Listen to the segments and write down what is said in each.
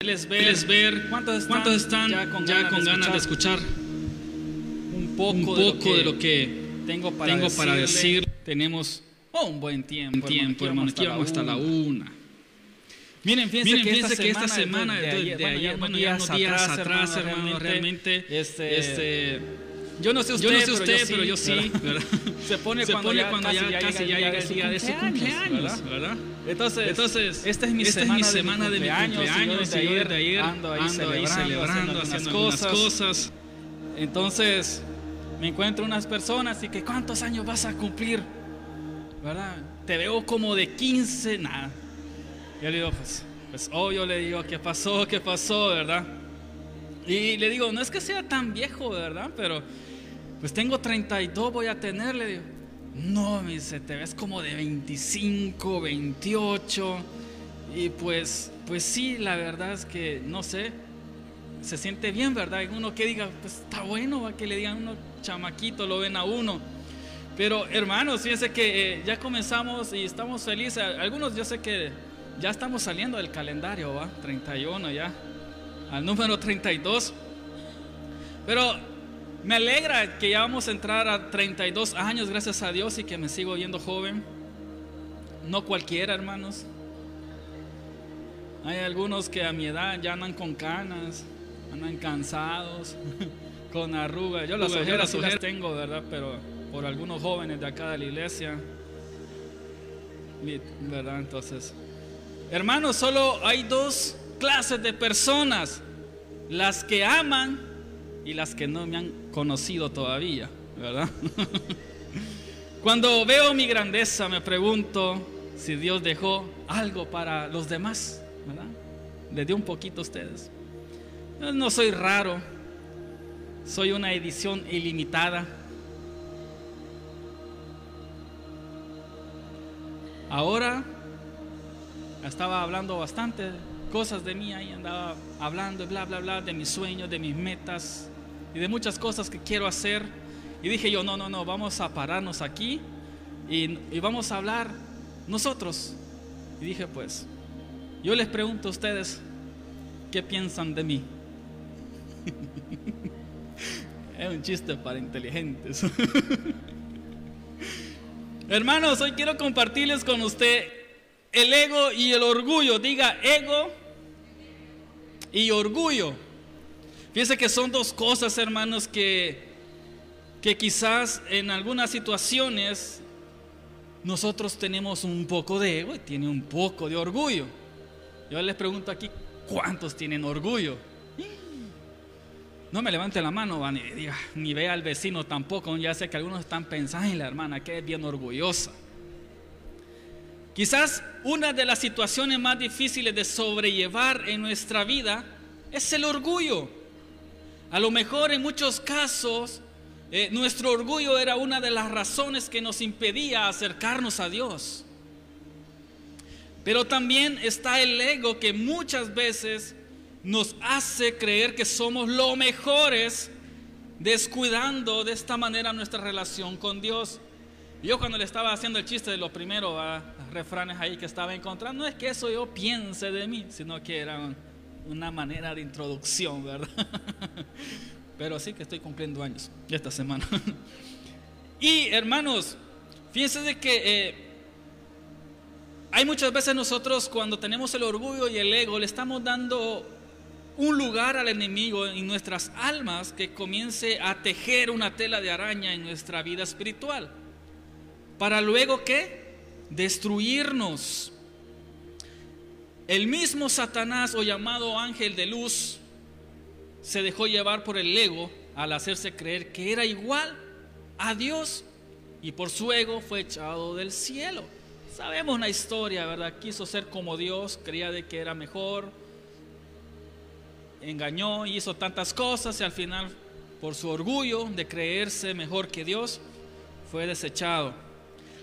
Les ver, ver ¿Cuántos están, cuántos están ya con ganas, de, escuchar un poco, un de, lo poco que de lo que tengo para tengo decirle? para decir? Tenemos Oh, un buen tiempo, tiempo, hermano. Aquí vamos hasta la una. Miren, fíjense, Miren, que, fíjense esta que esta semana, de, ayer, bueno, ya unos días atrás, hermano, realmente, este, este, yo no sé usted, yo no sé pero, usted, yo pero yo sí, sí, ¿verdad? se pone Se cuando pone ya cuando ya casi ya llega el día de su cumpleaños, ¿verdad? Entonces, Entonces, esta es mi esta es semana, mi semana de mi cumpleaños, y yo desde ayer ando ahí ando celebrando, celebrando, haciendo algunas cosas. cosas. Entonces, me encuentro unas personas y que ¿cuántos años vas a cumplir? ¿Verdad? Te veo como de 15, nada. Yo le digo, pues, pues obvio le digo, ¿qué pasó? ¿Qué pasó? ¿Verdad? Y le digo, no es que sea tan viejo, ¿verdad? Pero, pues tengo 32, voy a tener, le digo. No, me dice, te ves como de 25, 28. Y pues, pues sí, la verdad es que, no sé, se siente bien, ¿verdad? Y uno que diga, pues está bueno, ¿va? que le digan uno chamaquito, lo ven a uno. Pero hermanos, fíjense que eh, ya comenzamos y estamos felices. Algunos yo sé que ya estamos saliendo del calendario, ¿va? 31 ya, al número 32. Pero me alegra que ya vamos a entrar a 32 años, gracias a Dios, y que me sigo viendo joven. No cualquiera, hermanos. Hay algunos que a mi edad ya andan con canas, andan cansados, con arrugas. Yo las ojeras las tengo, ¿verdad? Pero por algunos jóvenes de acá de la iglesia, ¿verdad? Entonces, hermanos, solo hay dos clases de personas, las que aman y las que no me han conocido todavía, ¿verdad? Cuando veo mi grandeza me pregunto si Dios dejó algo para los demás, ¿verdad? Les dio un poquito a ustedes. Yo no soy raro, soy una edición ilimitada. Ahora estaba hablando bastante cosas de mí ahí, andaba hablando, bla, bla, bla, de mis sueños, de mis metas y de muchas cosas que quiero hacer. Y dije yo, no, no, no, vamos a pararnos aquí y, y vamos a hablar nosotros. Y dije, pues, yo les pregunto a ustedes, ¿qué piensan de mí? es un chiste para inteligentes. Hermanos, hoy quiero compartirles con usted el ego y el orgullo. Diga ego y orgullo. Fíjense que son dos cosas, hermanos, que, que quizás en algunas situaciones nosotros tenemos un poco de ego y tiene un poco de orgullo. Yo les pregunto aquí, ¿cuántos tienen orgullo? No me levante la mano, ni, diga, ni vea al vecino tampoco. Ya sé que algunos están pensando, ay, la hermana que es bien orgullosa. Quizás una de las situaciones más difíciles de sobrellevar en nuestra vida es el orgullo. A lo mejor en muchos casos eh, nuestro orgullo era una de las razones que nos impedía acercarnos a Dios. Pero también está el ego que muchas veces nos hace creer que somos lo mejores, descuidando de esta manera nuestra relación con Dios. Yo cuando le estaba haciendo el chiste de los primeros ah, refranes ahí que estaba encontrando, no es que eso yo piense de mí, sino que era una manera de introducción, ¿verdad? Pero sí que estoy cumpliendo años esta semana. Y hermanos, fíjense de que eh, hay muchas veces nosotros cuando tenemos el orgullo y el ego, le estamos dando un lugar al enemigo en nuestras almas que comience a tejer una tela de araña en nuestra vida espiritual. Para luego que destruirnos. El mismo Satanás o llamado ángel de luz se dejó llevar por el ego al hacerse creer que era igual a Dios y por su ego fue echado del cielo. Sabemos la historia, ¿verdad? Quiso ser como Dios, creía de que era mejor, engañó, hizo tantas cosas y al final, por su orgullo de creerse mejor que Dios, fue desechado.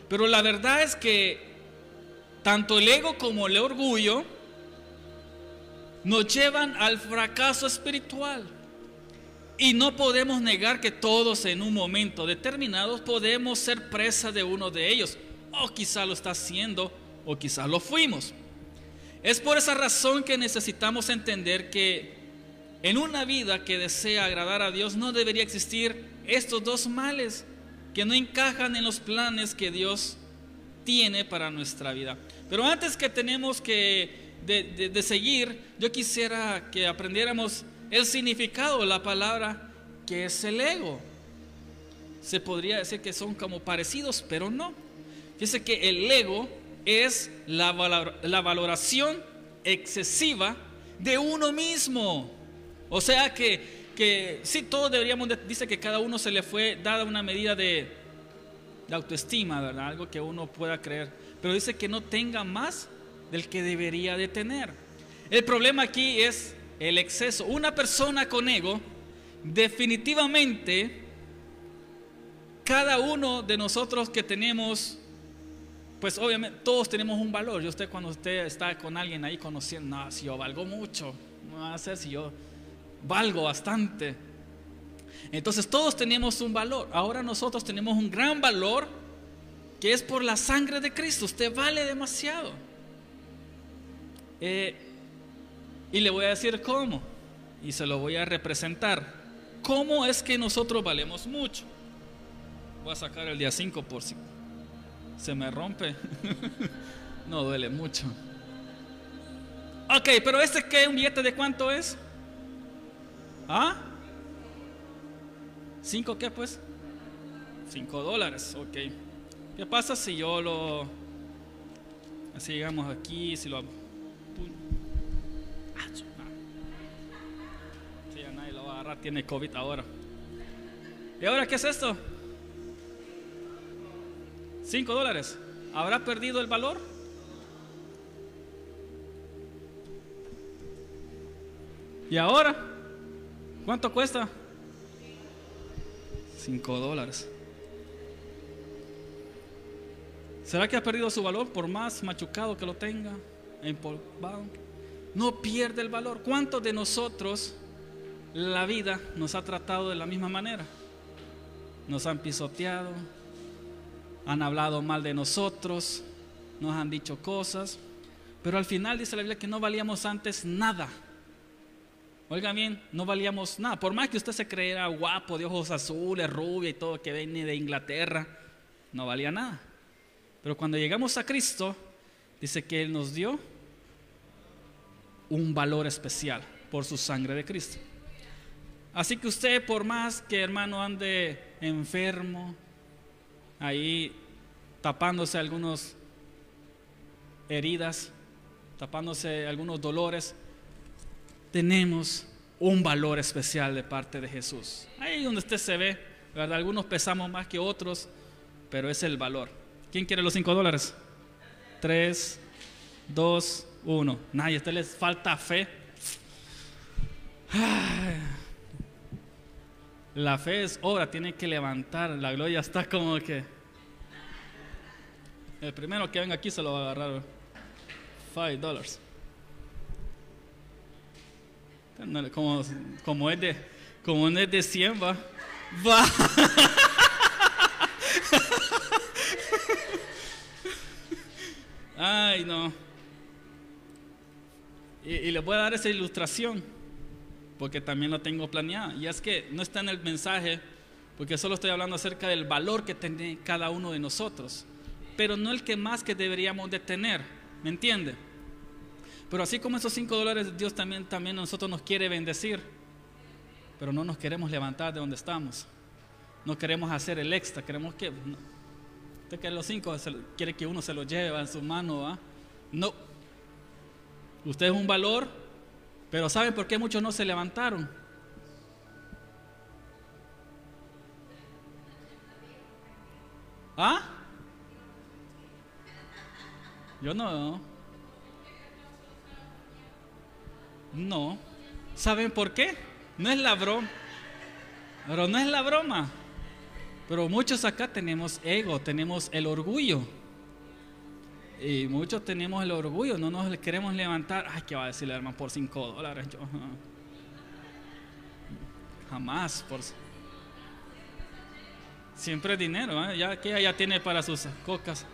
Pero la verdad es que tanto el ego como el orgullo nos llevan al fracaso espiritual. Y no podemos negar que todos en un momento determinado podemos ser presa de uno de ellos. O quizá lo está haciendo, o quizá lo fuimos. Es por esa razón que necesitamos entender que en una vida que desea agradar a Dios no debería existir estos dos males que no encajan en los planes que Dios tiene para nuestra vida. Pero antes que tenemos que de, de seguir, yo quisiera que aprendiéramos el significado de la palabra que es el ego. Se podría decir que son como parecidos, pero no. Fíjese que el ego es la, la valoración excesiva de uno mismo. O sea que, que sí, todos deberíamos, dice que cada uno se le fue dada una medida de, de autoestima, ¿verdad? Algo que uno pueda creer. Pero dice que no tenga más del que debería de tener. El problema aquí es el exceso. Una persona con ego, definitivamente, cada uno de nosotros que tenemos pues obviamente todos tenemos un valor. Y usted cuando usted está con alguien ahí conociendo, no, si yo valgo mucho, no va a ser si yo valgo bastante. Entonces todos tenemos un valor. Ahora nosotros tenemos un gran valor que es por la sangre de Cristo. Usted vale demasiado. Eh, y le voy a decir cómo. Y se lo voy a representar. ¿Cómo es que nosotros valemos mucho? Voy a sacar el día 5 por 5 se me rompe. no duele mucho. Ok, pero este qué, un billete de cuánto es? ¿Ah? ¿Cinco qué pues? Cinco dólares, ok. ¿Qué pasa si yo lo... Así llegamos aquí, si lo... tiene COVID ahora. ¿Y ahora qué es esto? 5 dólares. ¿Habrá perdido el valor? ¿Y ahora? ¿Cuánto cuesta? 5 dólares. ¿Será que ha perdido su valor por más machucado que lo tenga? No pierde el valor. ¿Cuántos de nosotros la vida nos ha tratado de la misma manera? Nos han pisoteado, han hablado mal de nosotros, nos han dicho cosas, pero al final dice la Biblia que no valíamos antes nada. Oiga bien, no valíamos nada. Por más que usted se creyera guapo, de ojos azules, rubia y todo, que viene de Inglaterra, no valía nada. Pero cuando llegamos a Cristo, dice que Él nos dio un valor especial por su sangre de Cristo. Así que usted, por más que hermano ande enfermo, ahí tapándose algunas heridas, tapándose algunos dolores, tenemos un valor especial de parte de Jesús. Ahí donde usted se ve, ¿verdad? Algunos pesamos más que otros, pero es el valor. ¿Quién quiere los cinco dólares? Tres, dos, uno. Nadie, a usted les falta fe. La fe es obra, tiene que levantar. La gloria está como que. El primero que venga aquí se lo va a agarrar. Five dollars. Como, como, es de, como es de 100, va. Va. Ay, no. Y, y les voy a dar esa ilustración porque también lo tengo planeada. Y es que no está en el mensaje, porque solo estoy hablando acerca del valor que tiene cada uno de nosotros, pero no el que más que deberíamos de tener, ¿me entiende? Pero así como esos cinco dólares, Dios también, también nosotros nos quiere bendecir, pero no nos queremos levantar de donde estamos. No queremos hacer el extra, queremos que... usted quiere los cinco, quiere que uno se los lleve en su mano, ¿ah? No. Usted es un valor pero ¿saben por qué muchos no se levantaron? ¿Ah? Yo no. No. ¿Saben por qué? No es la broma. Pero no es la broma. Pero muchos acá tenemos ego, tenemos el orgullo. Y muchos tenemos el orgullo, no nos queremos levantar. Ay, ¿qué va a decir el hermano por 5 dólares? Yo, jamás. Por... Siempre dinero, ¿eh? ya que ella tiene para sus cocas.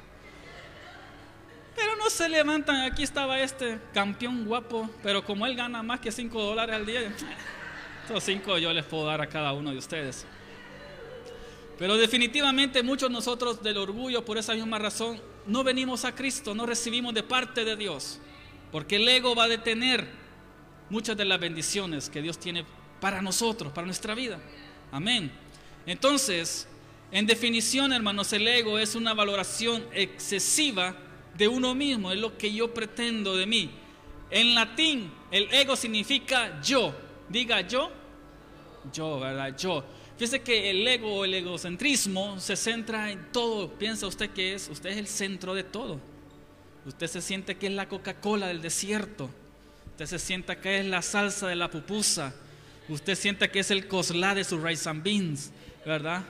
Pero no se levantan. Aquí estaba este campeón guapo, pero como él gana más que 5 dólares al día, esos 5 yo les puedo dar a cada uno de ustedes. Pero definitivamente muchos nosotros del orgullo, por esa misma razón, no venimos a Cristo, no recibimos de parte de Dios. Porque el ego va a detener muchas de las bendiciones que Dios tiene para nosotros, para nuestra vida. Amén. Entonces, en definición, hermanos, el ego es una valoración excesiva de uno mismo, es lo que yo pretendo de mí. En latín, el ego significa yo. Diga yo. Yo, ¿verdad? Yo. Fíjese que el ego o el egocentrismo se centra en todo. Piensa usted que es, usted es el centro de todo. Usted se siente que es la Coca-Cola del desierto. Usted se siente que es la salsa de la pupusa. Usted siente que es el coslá de sus rice and beans, ¿verdad?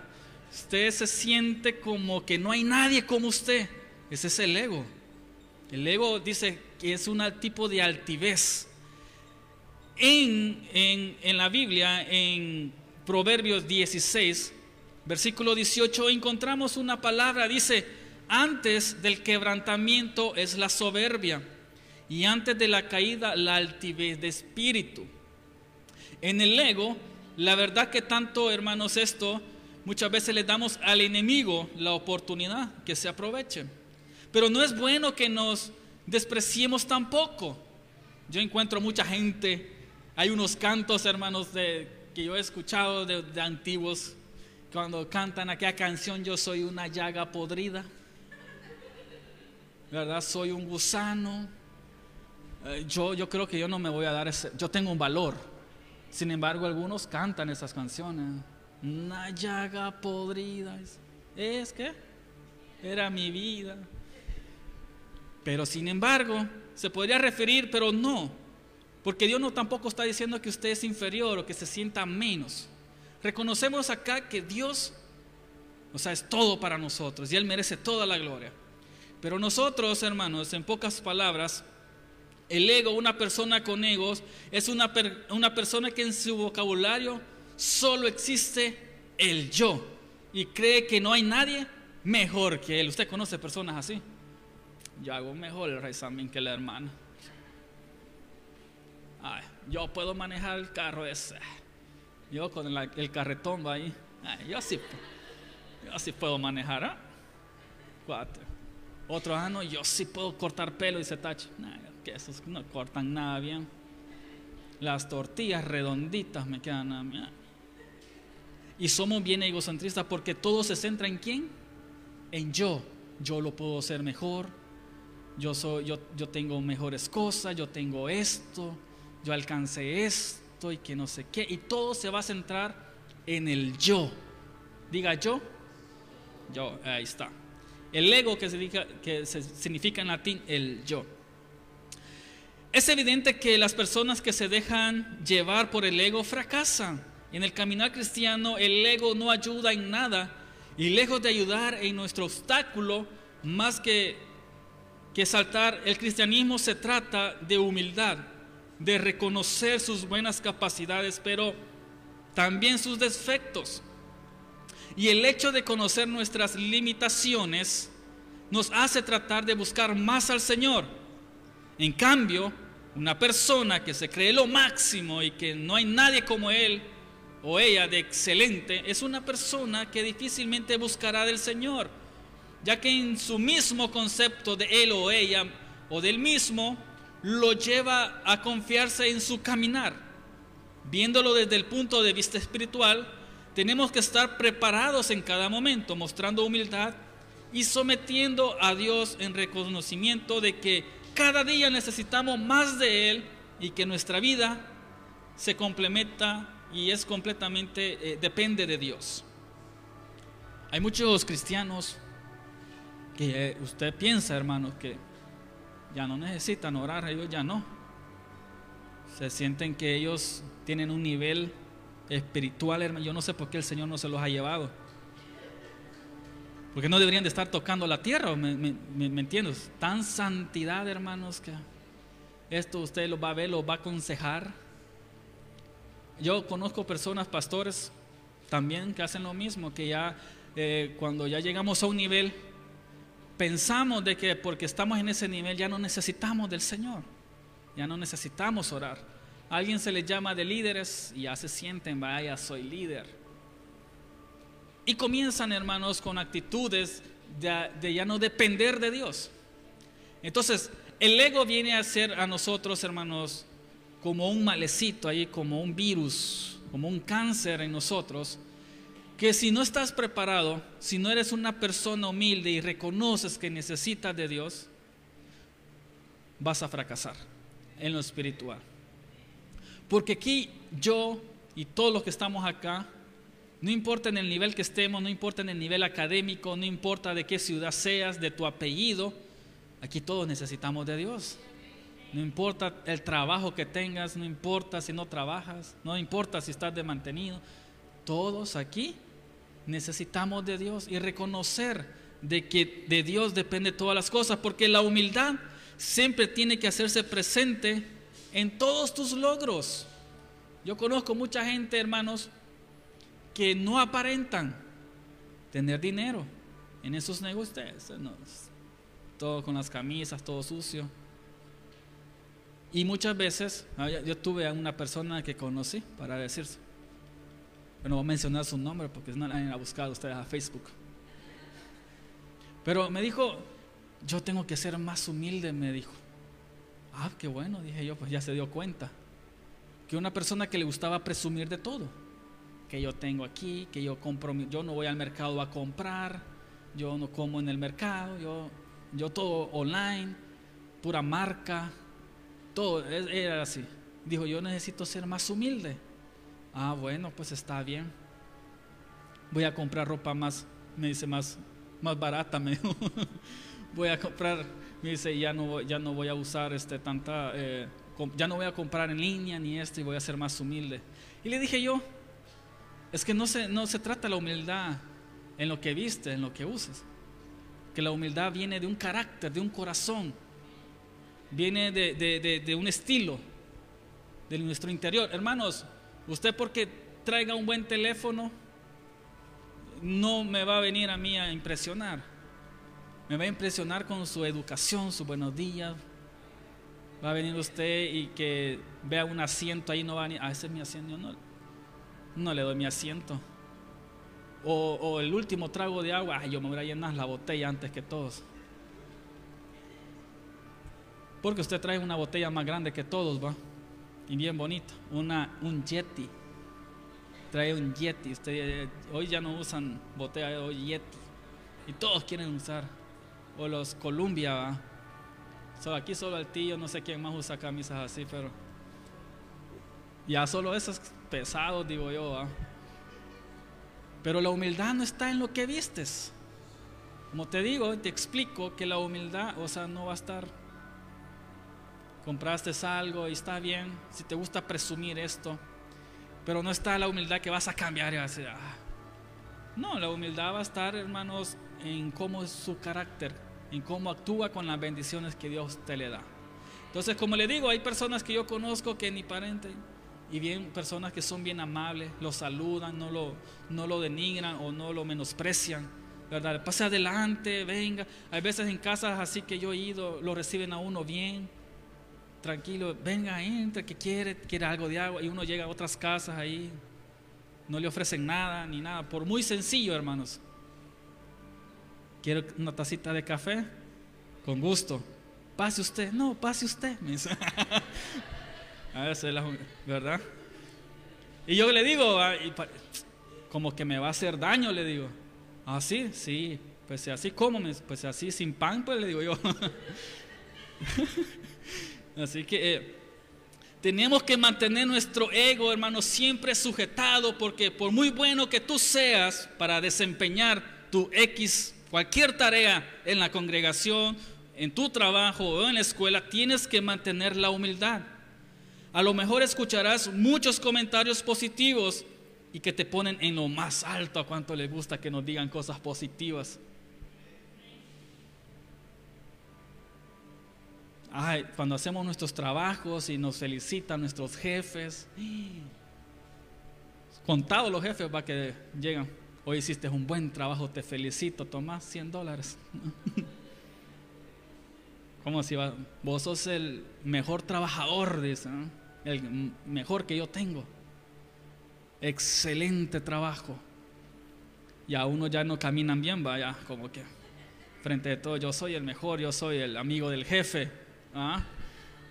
Usted se siente como que no hay nadie como usted. Ese es el ego. El ego dice que es un tipo de altivez. En, en, en la Biblia, en Proverbios 16, versículo 18, encontramos una palabra, dice, antes del quebrantamiento es la soberbia y antes de la caída la altivez de espíritu. En el ego, la verdad que tanto, hermanos, esto muchas veces le damos al enemigo la oportunidad que se aproveche. Pero no es bueno que nos despreciemos tampoco. Yo encuentro mucha gente, hay unos cantos, hermanos, de, que yo he escuchado de, antiguos, cuando cantan aquella canción, yo soy una llaga podrida, ¿verdad? Soy un gusano. Eh, yo, yo creo que yo no me voy a dar ese, yo tengo un valor. Sin embargo, algunos cantan esas canciones. Una llaga podrida. ¿Es que? Era mi vida. Pero sin embargo, se podría referir, pero no. Porque Dios no tampoco está diciendo que usted es inferior o que se sienta menos. Reconocemos acá que Dios, o sea, es todo para nosotros y Él merece toda la gloria. Pero nosotros, hermanos, en pocas palabras, el ego, una persona con egos, es una, una persona que en su vocabulario solo existe el yo y cree que no hay nadie mejor que él. ¿Usted conoce personas así? Yo hago mejor el rey Samín que la hermana. Ay, yo puedo manejar el carro ese. Yo con el, carretón va ahí. Ay, yo sí, yo sí puedo manejar. ¿eh? Cuatro. Otro ano, yo sí puedo cortar pelo y se tacha. Que esos no cortan nada bien. Las tortillas redonditas me quedan. Y somos bien egocentristas porque todo se centra en quién? En yo. Yo lo puedo hacer mejor. Yo, soy, yo, yo tengo mejores cosas. Yo tengo esto. Yo alcancé esto y que no sé qué. Y todo se va a centrar en el yo. Diga yo. Yo, ahí está. El ego que, significa, que significa en latín el yo. Es evidente que las personas que se dejan llevar por el ego fracasan. En el caminar cristiano el ego no ayuda en nada y lejos de ayudar en nuestro obstáculo, más que, que saltar, el cristianismo se trata de humildad, de reconocer sus buenas capacidades, pero también sus defectos. Y el hecho de conocer nuestras limitaciones nos hace tratar de buscar más al Señor. En cambio, una persona que se cree lo máximo y que no hay nadie como él o ella de excelente, es una persona que difícilmente buscará del Señor, ya que en su mismo concepto de él o ella o del mismo, lo lleva a confiarse en su caminar. Viéndolo desde el punto de vista espiritual, tenemos que estar preparados en cada momento, mostrando humildad y sometiendo a Dios en reconocimiento de que cada día necesitamos más de Él y que nuestra vida se complementa y es completamente, eh, depende de Dios. Hay muchos cristianos que usted piensa, hermanos, que ya no necesitan orar, ellos ya no. Se sienten que ellos tienen un nivel espiritual, hermano. Yo no sé por qué el Señor no se los ha llevado. Porque no deberían de estar tocando la tierra, ¿me, me, entiendes? Tan santidad, hermanos, que esto usted lo va a ver, lo va a aconsejar. Yo conozco personas, pastores, también que hacen lo mismo, que ya eh, cuando ya llegamos a un nivel, pensamos de que porque estamos en ese nivel ya no necesitamos del Señor, ya no necesitamos orar. Alguien se le llama de líderes y ya se sienten, vaya, soy líder. Y comienzan, hermanos, con actitudes de, de ya no depender de Dios. Entonces, el ego viene a ser a nosotros, hermanos, como un malecito ahí, como un virus, como un cáncer en nosotros, que si no estás preparado, si no eres una persona humilde y reconoces que necesitas de Dios, vas a fracasar en lo espiritual. Porque aquí yo y todos los que estamos acá, no importa en el nivel que estemos, no importa en el nivel académico, no importa de qué ciudad seas, de tu apellido, aquí todos necesitamos de Dios. No importa el trabajo que tengas, no importa si no trabajas, no importa si estás de mantenido. Todos aquí necesitamos de Dios y reconocer de que de Dios depende todas las cosas, porque la humildad siempre tiene que hacerse presente en todos tus logros. Yo conozco mucha gente, hermanos, que no aparentan tener dinero en esos negocios. todo con las camisas, todo sucio. Y muchas veces, ah, yo tuve a una persona que conocí, para decirse, no voy a mencionar su nombre porque no la han buscado ustedes a Facebook. Pero me dijo, yo tengo que ser más humilde, me dijo. Ah, qué bueno, dije yo, pues ya se dio cuenta. Que una persona que le gustaba presumir de todo. Que yo tengo aquí, que yo compro, yo no voy al mercado a comprar, yo no como en el mercado, yo, yo todo online, pura marca, todo era así. Dijo, yo necesito ser más humilde. Ah, bueno, pues está bien. Voy a comprar ropa más, me dice, más, más barata. Me voy a comprar, me dice, ya no, ya no voy a usar este, tanta, eh, ya no voy a comprar en línea ni esto y voy a ser más humilde. Y le dije yo, es que no se, no se trata la humildad en lo que viste, en lo que uses. Que la humildad viene de un carácter, de un corazón viene de, un estilo de nuestro interior. Hermanos, usted porque traiga un buen teléfono, no me va a venir a mí a impresionar. Me va a impresionar con su educación, su buenos días. Va a venir usted y que vea un asiento ahí, no va a venir, ah, ese es mi asiento, no, no le doy mi asiento. O, el último trago de agua, yo me voy a llenar la botella antes que todos. Porque usted trae una botella más grande que todos, va. Y bien bonito. Una, un Yeti. Trae un Yeti. Usted, eh, hoy ya no usan botella, hoy Yeti. Y todos quieren usar. O los Columbia, va. aquí solo el tío, no sé quién más usa camisas así, pero. Ya solo esos pesados, digo yo, va. Pero la humildad no está en lo que vistes. Como te digo, te explico que la humildad, o sea, no va a estar compraste algo y está bien, si te gusta presumir esto, pero no está la humildad que vas a cambiar y vas a decir, ah". No, la humildad va a estar, hermanos, en cómo es su carácter, en cómo actúa con las bendiciones que Dios te le da. Entonces, como le digo, hay personas que yo conozco que ni parenten, y bien personas que son bien amables, lo saludan, no lo, no lo denigran o no lo menosprecian. ¿verdad? Pase adelante, venga. Hay veces en casas así que yo he ido, lo reciben a uno bien tranquilo, venga, entra, que quiere, quiere algo de agua. Y uno llega a otras casas ahí, no le ofrecen nada ni nada, por muy sencillo, hermanos. Quiero una tacita de café, con gusto. Pase usted, no, pase usted. Me dice. a veces, ¿verdad? Y yo le digo, ah, como que me va a hacer daño, le digo. Ah, sí, sí, pues así como, pues así sin pan, pues le digo yo. Así que eh, tenemos que mantener nuestro ego, hermano, siempre sujetado, porque por muy bueno que tú seas para desempeñar tu X, cualquier tarea en la congregación, en tu trabajo o en la escuela, tienes que mantener la humildad. A lo mejor escucharás muchos comentarios positivos y que te ponen en lo más alto a cuánto les gusta que nos digan cosas positivas. Cuando hacemos nuestros trabajos y nos felicitan nuestros jefes, contados los jefes va que llegan. Hoy hiciste un buen trabajo, te felicito, tomás 100 dólares. ¿Cómo si va? Vos sos el mejor trabajador, dice, el mejor que yo tengo. Excelente trabajo. Y a uno ya no caminan bien, vaya, como que frente de todo, yo soy el mejor, yo soy el amigo del jefe. ¿Ah?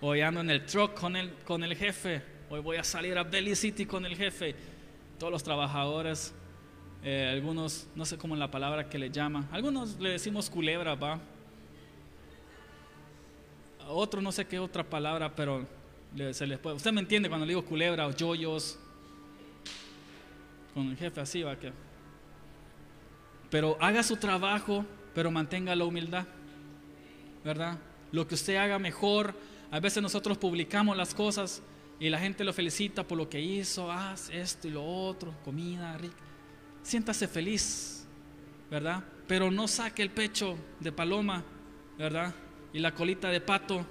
Hoy ando en el truck con el, con el jefe, hoy voy a salir a Belly City con el jefe. Todos los trabajadores, eh, algunos, no sé cómo es la palabra que le llaman, algunos le decimos culebra, va. Otro no sé qué otra palabra, pero se les puede. Usted me entiende cuando le digo culebra o yoyos. Con el jefe así va que. Pero haga su trabajo, pero mantenga la humildad. ¿Verdad? Lo que usted haga mejor. A veces nosotros publicamos las cosas y la gente lo felicita por lo que hizo, haz esto y lo otro, comida rica. Siéntase feliz, ¿verdad? Pero no saque el pecho de paloma, ¿verdad? y la colita de pato,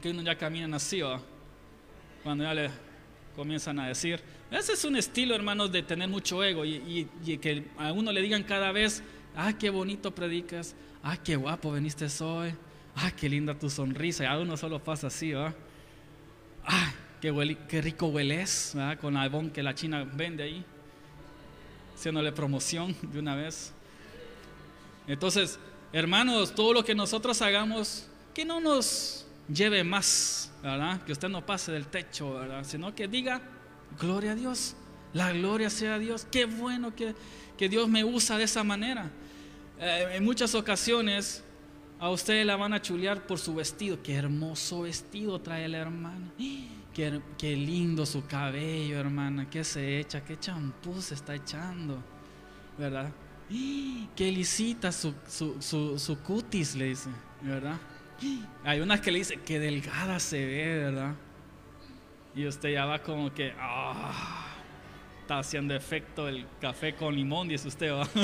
que uno ya camina así, cuando ya le comienzan a decir. Ese es un estilo, hermanos, de tener mucho ego y, que a uno le digan cada vez, ah, qué bonito predicas, ah, qué guapo veniste hoy, ah, qué linda tu sonrisa, a uno solo pasa así, ¿va? Ah, qué, qué rico hueles, ¿verdad? con albón que la China vende ahí, haciéndole promoción de una vez. Entonces, Hermanos, todo lo que nosotros hagamos, que no nos lleve más, ¿verdad? Que usted no pase del techo, ¿verdad? Sino que diga, gloria a Dios, la gloria sea a Dios. Qué bueno que, que Dios me usa de esa manera. Eh, en muchas ocasiones a usted la van a chulear por su vestido. Qué hermoso vestido trae la hermana. Qué, qué lindo su cabello, hermana. Qué se echa, qué champú se está echando, ¿verdad? Qué lisita su, su, cutis, le dice, ¿verdad? Hay unas que le dice, qué delgada se ve, ¿verdad? Y usted ya va como que, ah, está haciendo efecto el café con limón, dice usted, ¿va?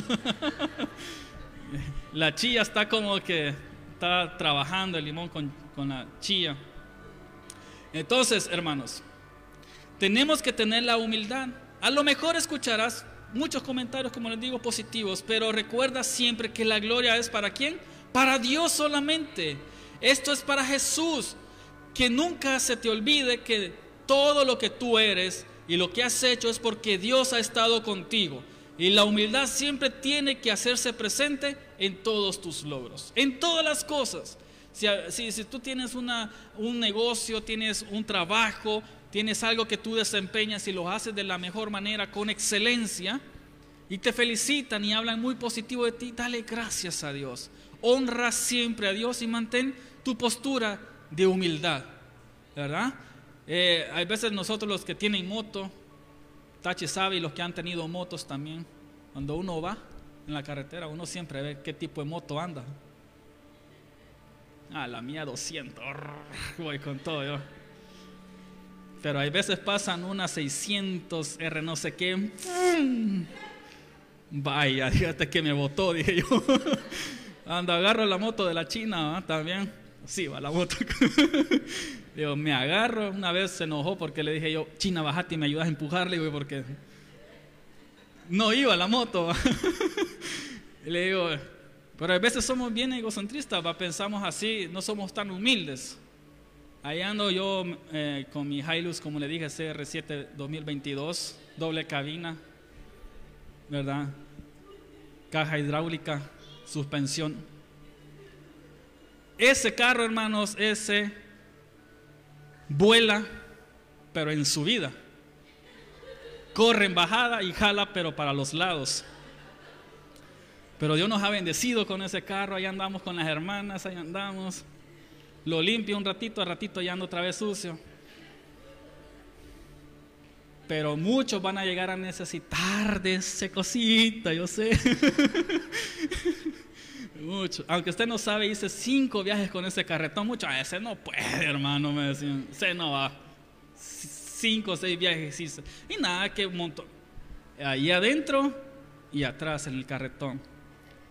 La chilla está como que está trabajando el limón con, con la chilla. Entonces, hermanos, tenemos que tener la humildad. A lo mejor escucharás muchos comentarios, como les digo, positivos, pero recuerda siempre que la gloria es para quién? Para Dios solamente. Esto es para Jesús. Que nunca se te olvide que todo lo que tú eres y lo que has hecho es porque Dios ha estado contigo. Y la humildad siempre tiene que hacerse presente en todos tus logros, en todas las cosas. Si, si, tú tienes una, un negocio, tienes un trabajo, tienes algo que tú desempeñas y lo haces de la mejor manera, con excelencia, y te felicitan y hablan muy positivo de ti, dale gracias a Dios. Honra siempre a Dios y mantén tu postura de humildad, ¿verdad? Eh, hay veces nosotros los que tienen moto, Tachi sabe y los que han tenido motos también, cuando uno va en la carretera, uno siempre ve qué tipo de moto anda. Ah, la mía 200, voy con todo yo. Pero hay veces pasan unas 600 R no sé qué. Vaya, fíjate que me botó, dije yo. Ando, agarro la moto de la China, también. Sí, va la moto. Digo, me agarro. Una vez se enojó porque le dije yo, China, bajate y me ayudas a empujarle, güey, porque no iba la moto. le digo, pero a veces somos bien egocentristas, pensamos así, no somos tan humildes. Ahí ando yo eh, con mi Hilux, como le dije, CR7 2022, doble cabina, ¿verdad? Caja hidráulica, suspensión. Ese carro, hermanos, ese vuela, pero en su vida. Corre en bajada y jala, pero para los lados. Pero Dios nos ha bendecido con ese carro, ahí andamos con las hermanas, ahí andamos. Lo limpio un ratito, a ratito ya ando otra vez sucio. Pero muchos van a llegar a necesitar de ese cosita, yo sé. Mucho. Aunque usted no sabe, hice cinco viajes con ese carretón. Mucho, ah, ese no puede, hermano, me decían. Ese no va. Cinco o seis viajes hice. Y nada, que montón. Ahí adentro y atrás en el carretón.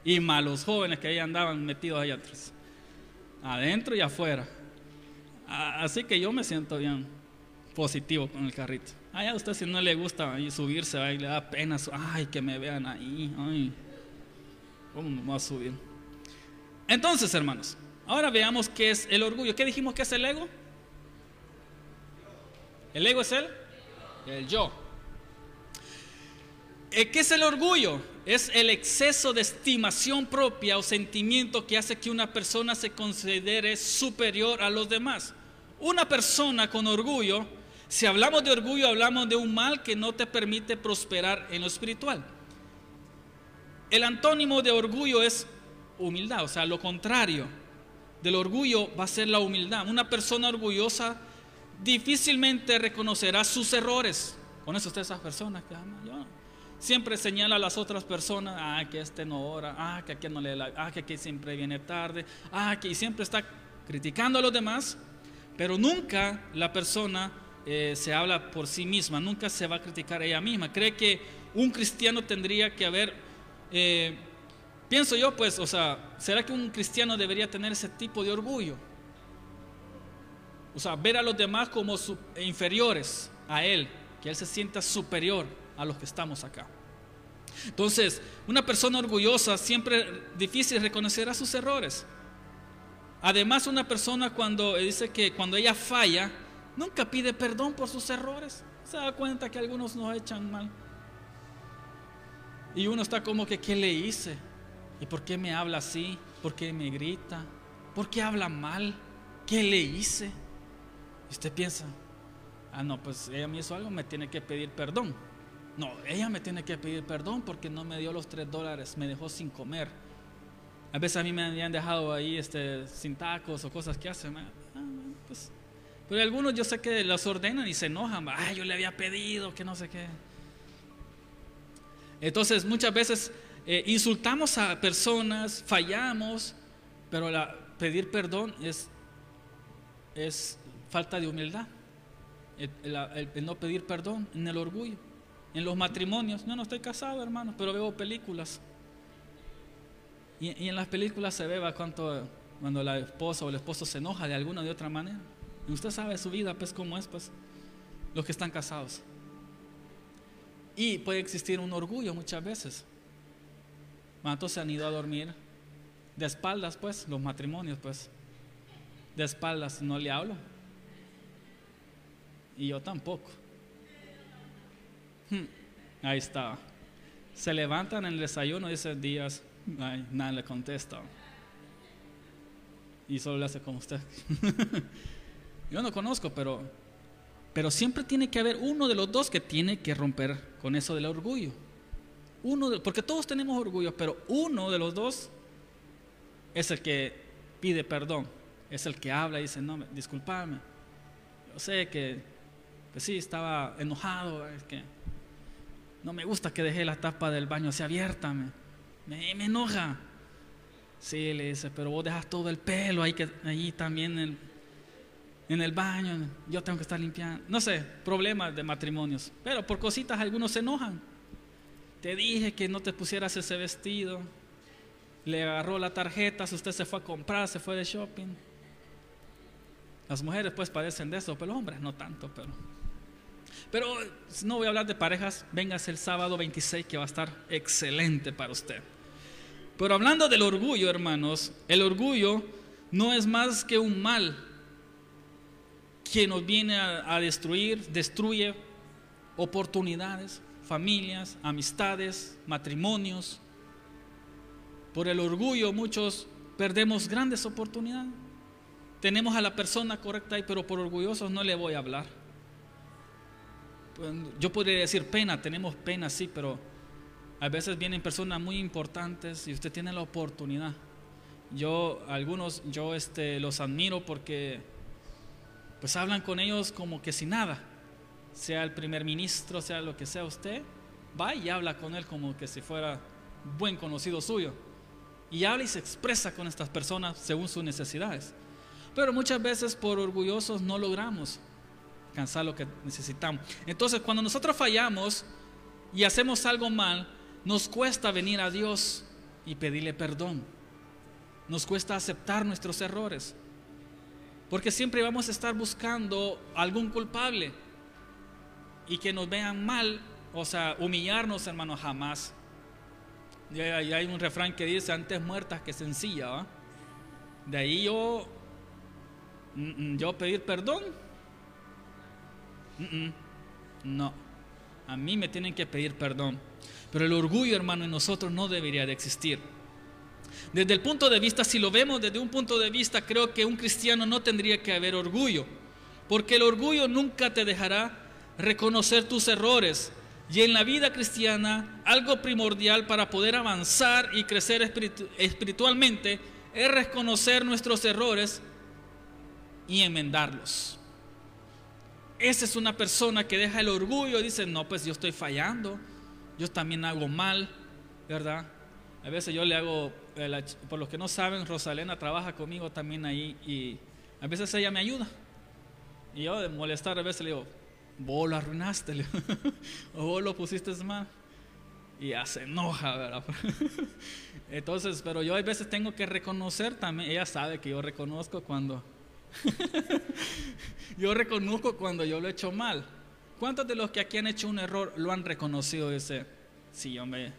Y malos jóvenes que ahí andaban metidos ahí atrás adentro y afuera. Así que yo me siento bien positivo con el carrito. Ay, a usted si no le gusta subirse, ahí le da pena, ay, que me vean ahí, ay, ¿cómo voy a subir? Entonces, hermanos, ahora veamos qué es el orgullo. ¿Qué dijimos que es el ego? ¿El ego es el? El yo. Eh, ¿Qué es el orgullo? Es el exceso de estimación propia o sentimiento que hace que una persona se considere superior a los demás. Una persona con orgullo, si hablamos de orgullo, hablamos de un mal que no te permite prosperar en lo espiritual. El antónimo de orgullo es humildad, o sea, lo contrario del orgullo va a ser la humildad. Una persona orgullosa difícilmente reconocerá sus errores. Con eso usted esas personas que ama, yo siempre señala a las otras personas, ah, que este no ora, ah, que aquí no le la, ah, que aquí siempre viene tarde, ah, que siempre está criticando a los demás, pero nunca la persona eh, se habla por sí misma, nunca se va a criticar ella misma. Cree que un cristiano tendría que haber, eh, pienso yo, pues, o sea, ¿será que un cristiano debería tener ese tipo de orgullo? O sea, ver a los demás como su- inferiores a él, que él se sienta superior a los que estamos acá. Entonces, una persona orgullosa siempre difícil reconocerá sus errores. Además, una persona cuando dice que cuando ella falla, nunca pide perdón por sus errores. Se da cuenta que algunos nos echan mal. Y uno está como que, ¿qué le hice? ¿Y por qué me habla así? ¿Por qué me grita? ¿Por qué habla mal? ¿Qué le hice? Y usted piensa, ah, no, pues ella me hizo algo, me tiene que pedir perdón. No, ella me tiene que pedir perdón porque no me dio los tres dólares, me dejó sin comer. A veces a mí me habían dejado ahí este, sin tacos o cosas que hacen. ah, pues. Pero algunos yo sé que los ordenan y se enojan. Ah, yo le había pedido que no sé qué. Entonces muchas veces eh, insultamos a personas, fallamos, pero pedir perdón es, falta de humildad. El, no pedir perdón en el orgullo. En los matrimonios, no, no estoy casado, hermano, pero veo películas. Y, en las películas se ve cuánto, cuando la esposa o el esposo se enoja de alguna o de otra manera. Y usted sabe su vida, pues, cómo es, pues, los que están casados. Y puede existir un orgullo muchas veces. ¿Cuántos se han ido a dormir de espaldas, pues, los matrimonios, pues? De espaldas, no le hablo. Y yo tampoco. Hmm, Ahí está. Se levantan en el desayuno y dicen días, ay, nada le contesta. Y solo le hace como usted. Yo no conozco, pero, pero siempre tiene que haber uno de los dos que tiene que romper con eso del orgullo. Uno de- porque todos tenemos orgullo, pero uno de los dos es el que pide perdón, es el que habla y dice, no, discúlpame. Yo sé que, pues sí, estaba enojado, es que no me gusta que dejé la tapa del baño así abierta, me, me, enoja. Sí, le dice, pero vos dejas todo el pelo ahí, que, ahí también en, en el baño, yo tengo que estar limpiando. No sé, problemas de matrimonios. Pero por cositas algunos se enojan. Te dije que no te pusieras ese vestido. Le agarró la tarjeta, si usted se fue a comprar, se fue de shopping. Las mujeres pues padecen de eso, pero los hombres no tanto, pero... Pero no voy a hablar de parejas, véngase el sábado 26 que va a estar excelente para usted. Pero hablando del orgullo, hermanos, el orgullo no es más que un mal que nos viene a, a destruir, destruye oportunidades, familias, amistades, matrimonios. Por el orgullo muchos perdemos grandes oportunidades. Tenemos a la persona correcta ahí, pero por orgullosos no le voy a hablar. Yo podría decir pena, tenemos pena, sí, pero a veces vienen personas muy importantes y usted tiene la oportunidad. Yo, algunos, yo este, los admiro porque pues hablan con ellos como que sin nada. Sea el primer ministro, sea lo que sea usted, va y habla con él como que si fuera buen conocido suyo. Y habla y se expresa con estas personas según sus necesidades. Pero muchas veces por orgullosos no logramos alcanzar lo que necesitamos. Entonces cuando nosotros fallamos y hacemos algo mal, nos cuesta venir a Dios y pedirle perdón. Nos cuesta aceptar nuestros errores. Porque siempre vamos a estar buscando algún culpable y que nos vean mal, o sea, humillarnos, hermano, jamás. Y hay, un refrán que dice, antes muertas que sencilla, ¿va? De ahí yo, yo pedir perdón, no, a mí me tienen que pedir perdón. Pero el orgullo, hermano, en nosotros no debería de existir. Desde el punto de vista, si lo vemos desde un punto de vista, creo que un cristiano no tendría que haber orgullo, porque el orgullo nunca te dejará reconocer tus errores. Y en la vida cristiana, algo primordial para poder avanzar y crecer espiritu- espiritualmente es reconocer nuestros errores y enmendarlos. Esa es una persona que deja el orgullo y dice, no, pues yo estoy fallando, yo también hago mal, ¿verdad? A veces yo le hago, eh, por los que no saben, Rosalena trabaja conmigo también ahí y a veces ella me ayuda. Y yo de molestar a veces le digo, vos lo arruinaste, o vos lo pusiste mal. Y ya se enoja, ¿verdad? Entonces, pero yo a veces tengo que reconocer también, ella sabe que yo reconozco cuando, yo reconozco cuando yo lo he hecho mal. ¿Cuántos de los que aquí han hecho un error lo han reconocido? Dice, sí, hombre,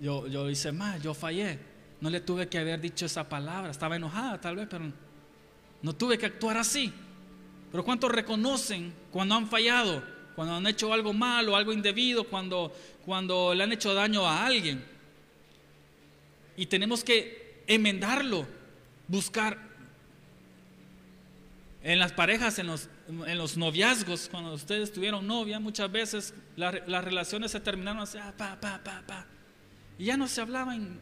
yo, yo hice mal, yo fallé. No le tuve que haber dicho esa palabra. Estaba enojada tal vez, pero no tuve que actuar así. Pero ¿cuántos reconocen cuando han fallado? Cuando han hecho algo malo, algo indebido, cuando, cuando le han hecho daño a alguien. Y tenemos que enmendarlo, buscar en las parejas, en los, en los noviazgos, cuando ustedes tuvieron novia, muchas veces la- las relaciones se terminaron así, ah, pa, pa, pa, pa. Y ya no se hablaban.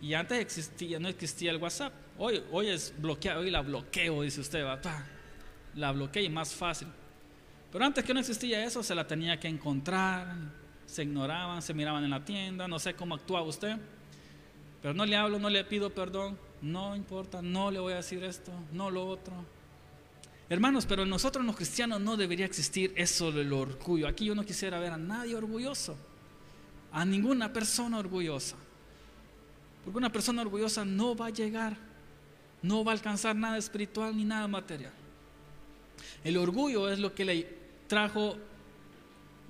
Y antes existía, no existía el WhatsApp. Hoy, hoy es bloqueado, hoy la bloqueo, dice usted, va, pa. La bloqueé más fácil. Pero antes que no existía eso, se la tenía que encontrar, se ignoraban, se miraban en la tienda, no sé cómo actuaba usted. Pero no le hablo, no le pido perdón, no importa, no le voy a decir esto, no lo otro. Hermanos, pero nosotros los cristianos no debería existir eso del orgullo. Aquí yo no quisiera ver a nadie orgulloso, a ninguna persona orgullosa. Porque una persona orgullosa no va a llegar, no va a alcanzar nada espiritual ni nada material. El orgullo es lo que le trajo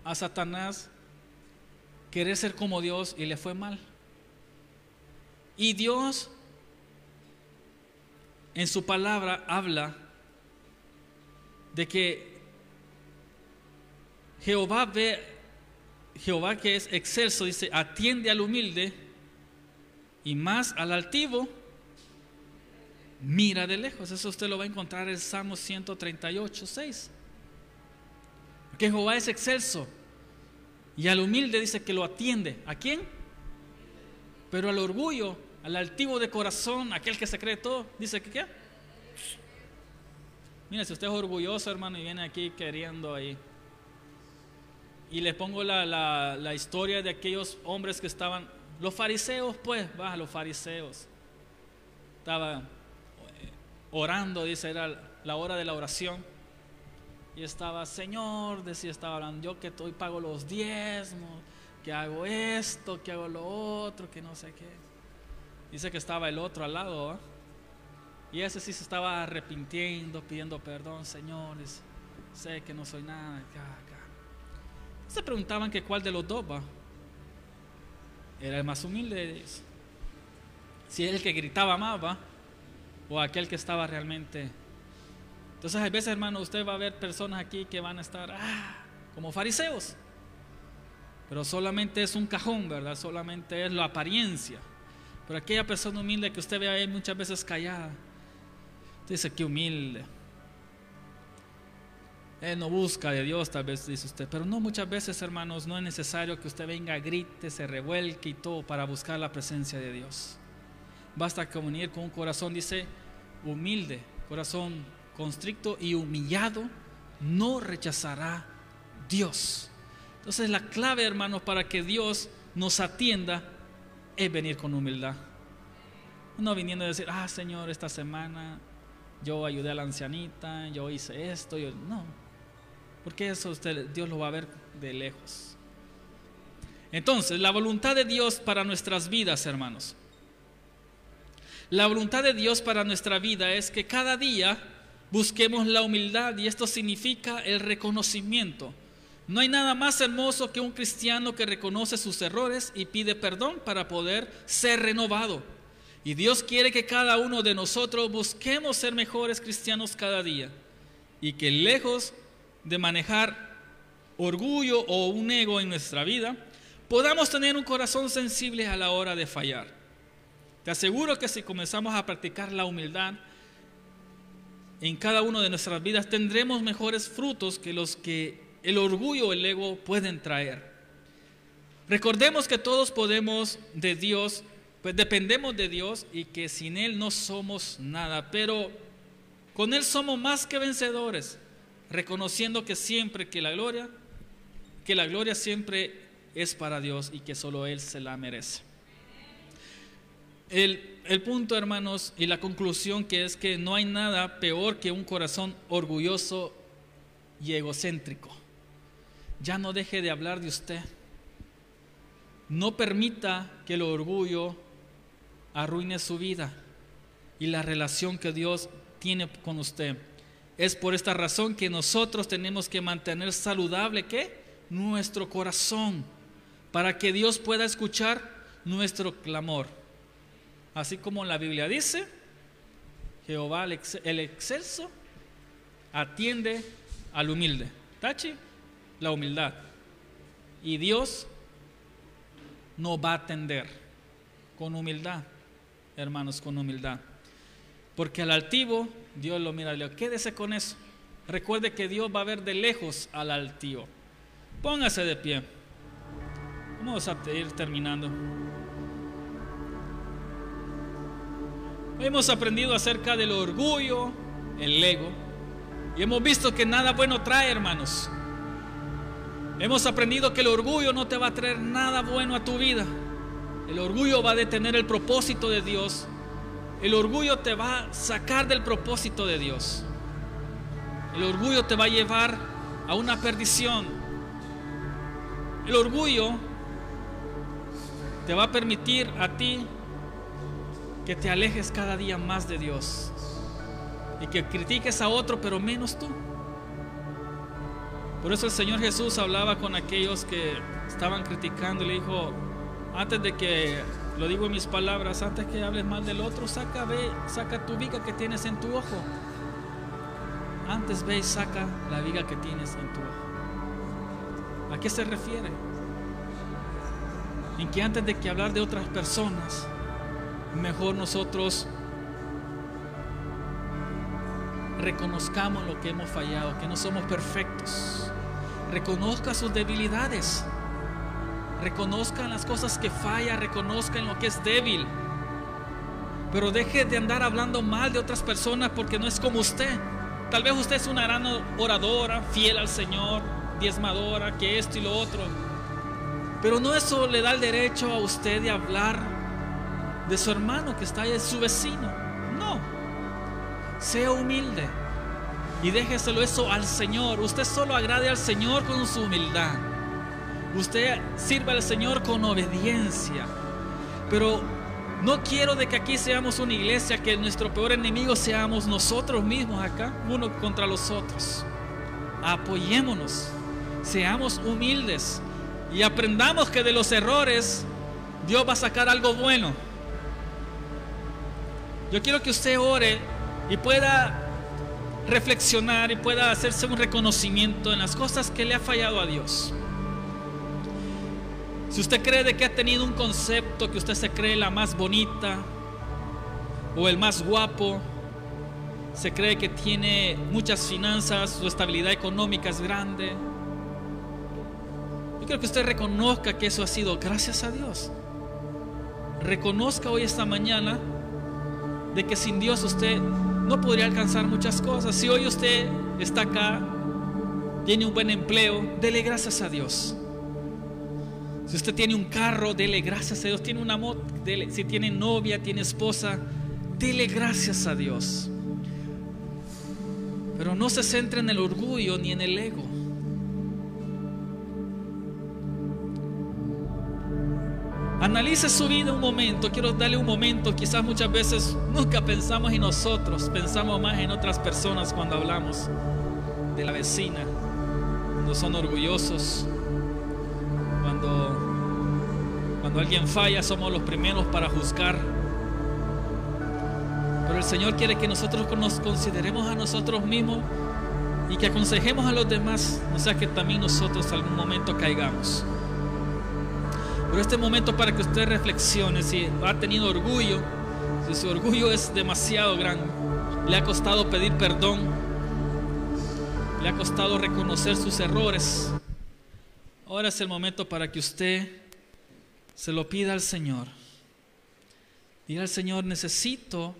a Satanás querer ser como Dios y le fue mal. Y Dios en su palabra habla de que Jehová ve, Jehová que es excelso, dice, atiende al humilde y más al altivo, mira de lejos. Eso usted lo va a encontrar en Salmo 138, 6. Que Jehová es excelso y al humilde dice que lo atiende. ¿A quién? Pero al orgullo, al altivo de corazón, aquel que se cree todo, dice que qué. Mira, si usted es orgulloso, hermano, y viene aquí queriendo ahí. Y le pongo la, la- la historia de aquellos hombres que estaban, los fariseos, pues, baja, los fariseos. Estaba orando, dice, era la hora de la oración. Y estaba, Señor, decía, estaba hablando, yo que hoy pago los diezmos, que hago esto, que hago lo otro, que no sé qué. Dice que estaba el otro al lado, ¿ah? Y ese sí se estaba arrepintiendo, pidiendo perdón, señores, sé que no soy nada. Se preguntaban que cuál de los dos va. Era el más humilde de ellos. Si es el que gritaba más, va. O aquel que estaba realmente. Entonces, a veces, hermano, usted va a ver personas aquí que van a estar ah, como fariseos. Pero solamente es un cajón, ¿verdad? Solamente es la apariencia. Pero aquella persona humilde que usted ve ahí muchas veces callada. Usted dice, qué humilde. Él no busca de Dios, tal vez dice usted. Pero no, muchas veces, hermanos, no es necesario que usted venga, grite, se revuelque y todo para buscar la presencia de Dios. Basta con venir con un corazón, dice, humilde, corazón constricto y humillado, no rechazará Dios. Entonces la clave, hermanos, para que Dios nos atienda es venir con humildad. No viniendo a decir, ah, Señor, esta semana yo ayudé a la ancianita, yo hice esto, yo no. Porque eso Dios lo va a ver de lejos. Entonces, la voluntad de Dios para nuestras vidas, hermanos. La voluntad de Dios para nuestra vida es que cada día busquemos la humildad y esto significa el reconocimiento. No hay nada más hermoso que un cristiano que reconoce sus errores y pide perdón para poder ser renovado. Y Dios quiere que cada uno de nosotros busquemos ser mejores cristianos cada día. Y que lejos de manejar orgullo o un ego en nuestra vida, podamos tener un corazón sensible a la hora de fallar. Te aseguro que si comenzamos a practicar la humildad en cada una de nuestras vidas, tendremos mejores frutos que los que el orgullo o el ego pueden traer. Recordemos que todos podemos de Dios, pues dependemos de Dios y que sin Él no somos nada, pero con Él somos más que vencedores, reconociendo que siempre que la gloria, que la gloria siempre es para Dios y que solo Él se la merece. El, punto, hermanos, y la conclusión que es que no hay nada peor que un corazón orgulloso y egocéntrico. Ya no deje de hablar de usted. No permita que el orgullo arruine su vida y la relación que Dios tiene con usted. Es por esta razón que nosotros tenemos que mantener saludable ¿qué? nuestro corazón para que Dios pueda escuchar nuestro clamor. Así como la Biblia dice, Jehová el excelso atiende al humilde. Tachi, la humildad. Y Dios no va a atender con humildad, hermanos, con humildad. Porque al altivo, Dios lo mira le quédese con eso. Recuerde que Dios va a ver de lejos al altivo. Póngase de pie. Vamos a ir terminando. Hemos aprendido acerca del orgullo, el ego, y hemos visto que nada bueno trae, hermanos. Hemos aprendido que el orgullo no te va a traer nada bueno a tu vida. El orgullo va a detener el propósito de Dios. El orgullo te va a sacar del propósito de Dios. El orgullo te va a llevar a una perdición. El orgullo te va a permitir a ti que te alejes cada día más de Dios y que critiques a otro, pero menos tú. Por eso el Señor Jesús hablaba con aquellos que estaban criticando y le dijo, antes de que, lo digo en mis palabras, antes que hables mal del otro, saca, ve, saca tu viga que tienes en tu ojo. Antes ve y saca la viga que tienes en tu ojo. ¿A qué se refiere? En que antes de que hablar de otras personas, mejor nosotros reconozcamos lo que hemos fallado, que no somos perfectos. Reconozca sus debilidades. Reconozcan las cosas que falla, reconozcan lo que es débil. Pero deje de andar hablando mal de otras personas porque no es como usted. Tal vez usted es una gran oradora, fiel al Señor, diezmadora, que esto y lo otro. Pero no eso le da el derecho a usted de hablar de su hermano que está ahí, su vecino. No. Sea humilde y déjeselo eso al Señor. Usted solo agrade al Señor con su humildad. Usted sirva al Señor con obediencia. Pero no quiero de que aquí seamos una iglesia que nuestro peor enemigo seamos nosotros mismos acá, uno contra los otros. Apoyémonos, seamos humildes y aprendamos que de los errores Dios va a sacar algo bueno. Yo quiero que usted ore y pueda reflexionar y pueda hacerse un reconocimiento en las cosas que le ha fallado a Dios. Si usted cree que ha tenido un concepto que usted se cree la más bonita o el más guapo, se cree que tiene muchas finanzas, su estabilidad económica es grande. Yo quiero que usted reconozca que eso ha sido gracias a Dios. Reconozca hoy esta mañana de que sin Dios usted no podría alcanzar muchas cosas. Si hoy usted está acá, tiene un buen empleo, dele gracias a Dios. Si usted tiene un carro, dele gracias a Dios. Tiene una moto, si tiene novia, tiene esposa, dele gracias a Dios. Pero no se centre en el orgullo ni en el ego. Analice su vida un momento, quiero darle un momento, quizás muchas veces nunca pensamos en nosotros, pensamos más en otras personas cuando hablamos de la vecina, cuando son orgullosos, cuando, cuando alguien falla somos los primeros para juzgar. Pero el Señor quiere que nosotros nos consideremos a nosotros mismos y que aconsejemos a los demás, no sea que también nosotros algún momento caigamos. Este momento para que usted reflexione si ha tenido orgullo, si su orgullo es demasiado grande, le ha costado pedir perdón, le ha costado reconocer sus errores. Ahora es el momento para que usted se lo pida al Señor. Diga al Señor, necesito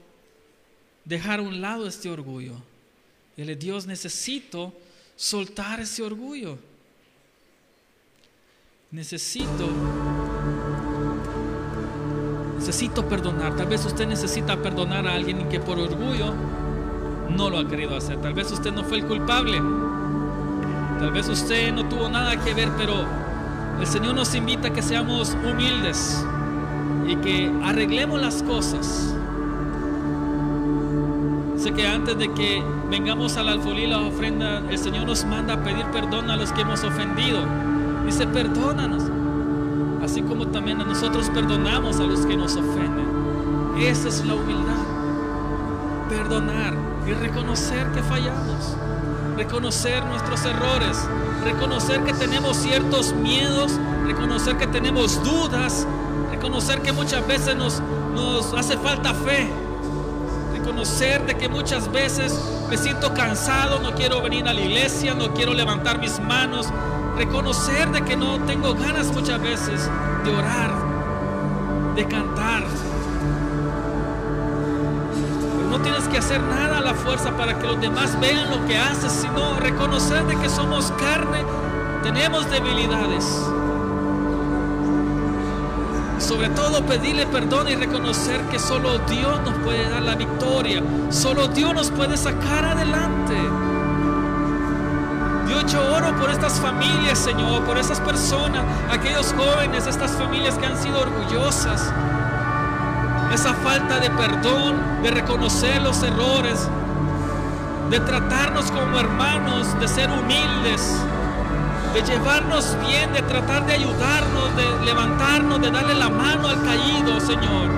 dejar a un lado este orgullo. Dile, Dios, necesito soltar ese orgullo. Necesito necesito perdonar. Tal vez usted necesita perdonar a alguien que por orgullo no lo ha querido hacer. Tal vez usted no fue el culpable. Tal vez usted no tuvo nada que ver, pero el Señor nos invita a que seamos humildes y que arreglemos las cosas. Sé que antes de que vengamos al alfolí la ofrenda, el Señor nos manda a pedir perdón a los que hemos ofendido. Dice, perdónanos así como también a nosotros perdonamos a los que nos ofenden. Esa es la humildad. Perdonar y reconocer que fallamos, reconocer nuestros errores, reconocer que tenemos ciertos miedos, reconocer que tenemos dudas, reconocer que muchas veces nos, nos hace falta fe, reconocer de que muchas veces me siento cansado, no quiero venir a la iglesia, no quiero levantar mis manos, reconocer de que no tengo ganas muchas veces de orar, de cantar. No tienes que hacer nada a la fuerza para que los demás vean lo que haces, sino reconocer de que somos carne, tenemos debilidades. Sobre todo pedirle perdón y reconocer que solo Dios nos puede dar la victoria, solo Dios nos puede sacar adelante. Yo oro por estas familias, Señor, por esas personas, aquellos jóvenes, estas familias que han sido orgullosas. Esa falta de perdón, de reconocer los errores, de tratarnos como hermanos, de ser humildes, de llevarnos bien, de tratar de ayudarnos, de levantarnos, de darle la mano al caído, Señor.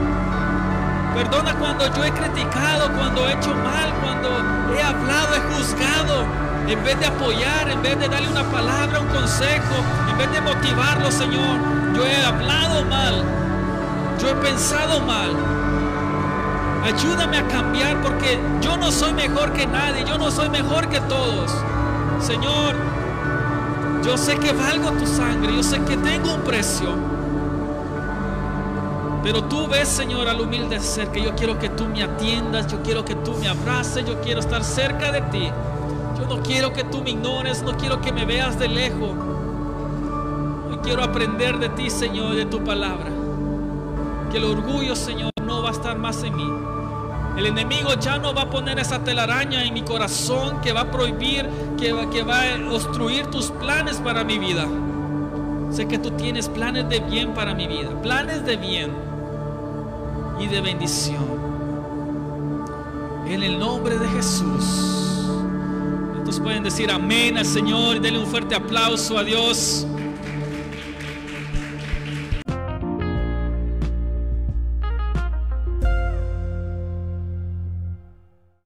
Perdona cuando yo he criticado, cuando he hecho mal, cuando he hablado, he juzgado en vez de apoyar, en vez de darle una palabra, un consejo, en vez de motivarlo, Señor, yo he hablado mal, yo he pensado mal. Ayúdame a cambiar porque yo no soy mejor que nadie, yo no soy mejor que todos. Señor, yo sé que valgo tu sangre, yo sé que tengo un precio. Pero tú ves, Señor, al humilde ser que yo quiero que tú me atiendas, yo quiero que tú me abraces, yo quiero estar cerca de ti. No quiero que tú me ignores, no quiero que me veas de lejos. Hoy quiero aprender de ti, Señor, de tu palabra. Que el orgullo, Señor, no va a estar más en mí. El enemigo ya no va a poner esa telaraña en mi corazón que va a prohibir, que que va a obstruir tus planes para mi vida. Sé que tú tienes planes de bien para mi vida, planes de bien y de bendición. En el nombre de Jesús pueden decir amén al Señor denle un fuerte aplauso a Dios.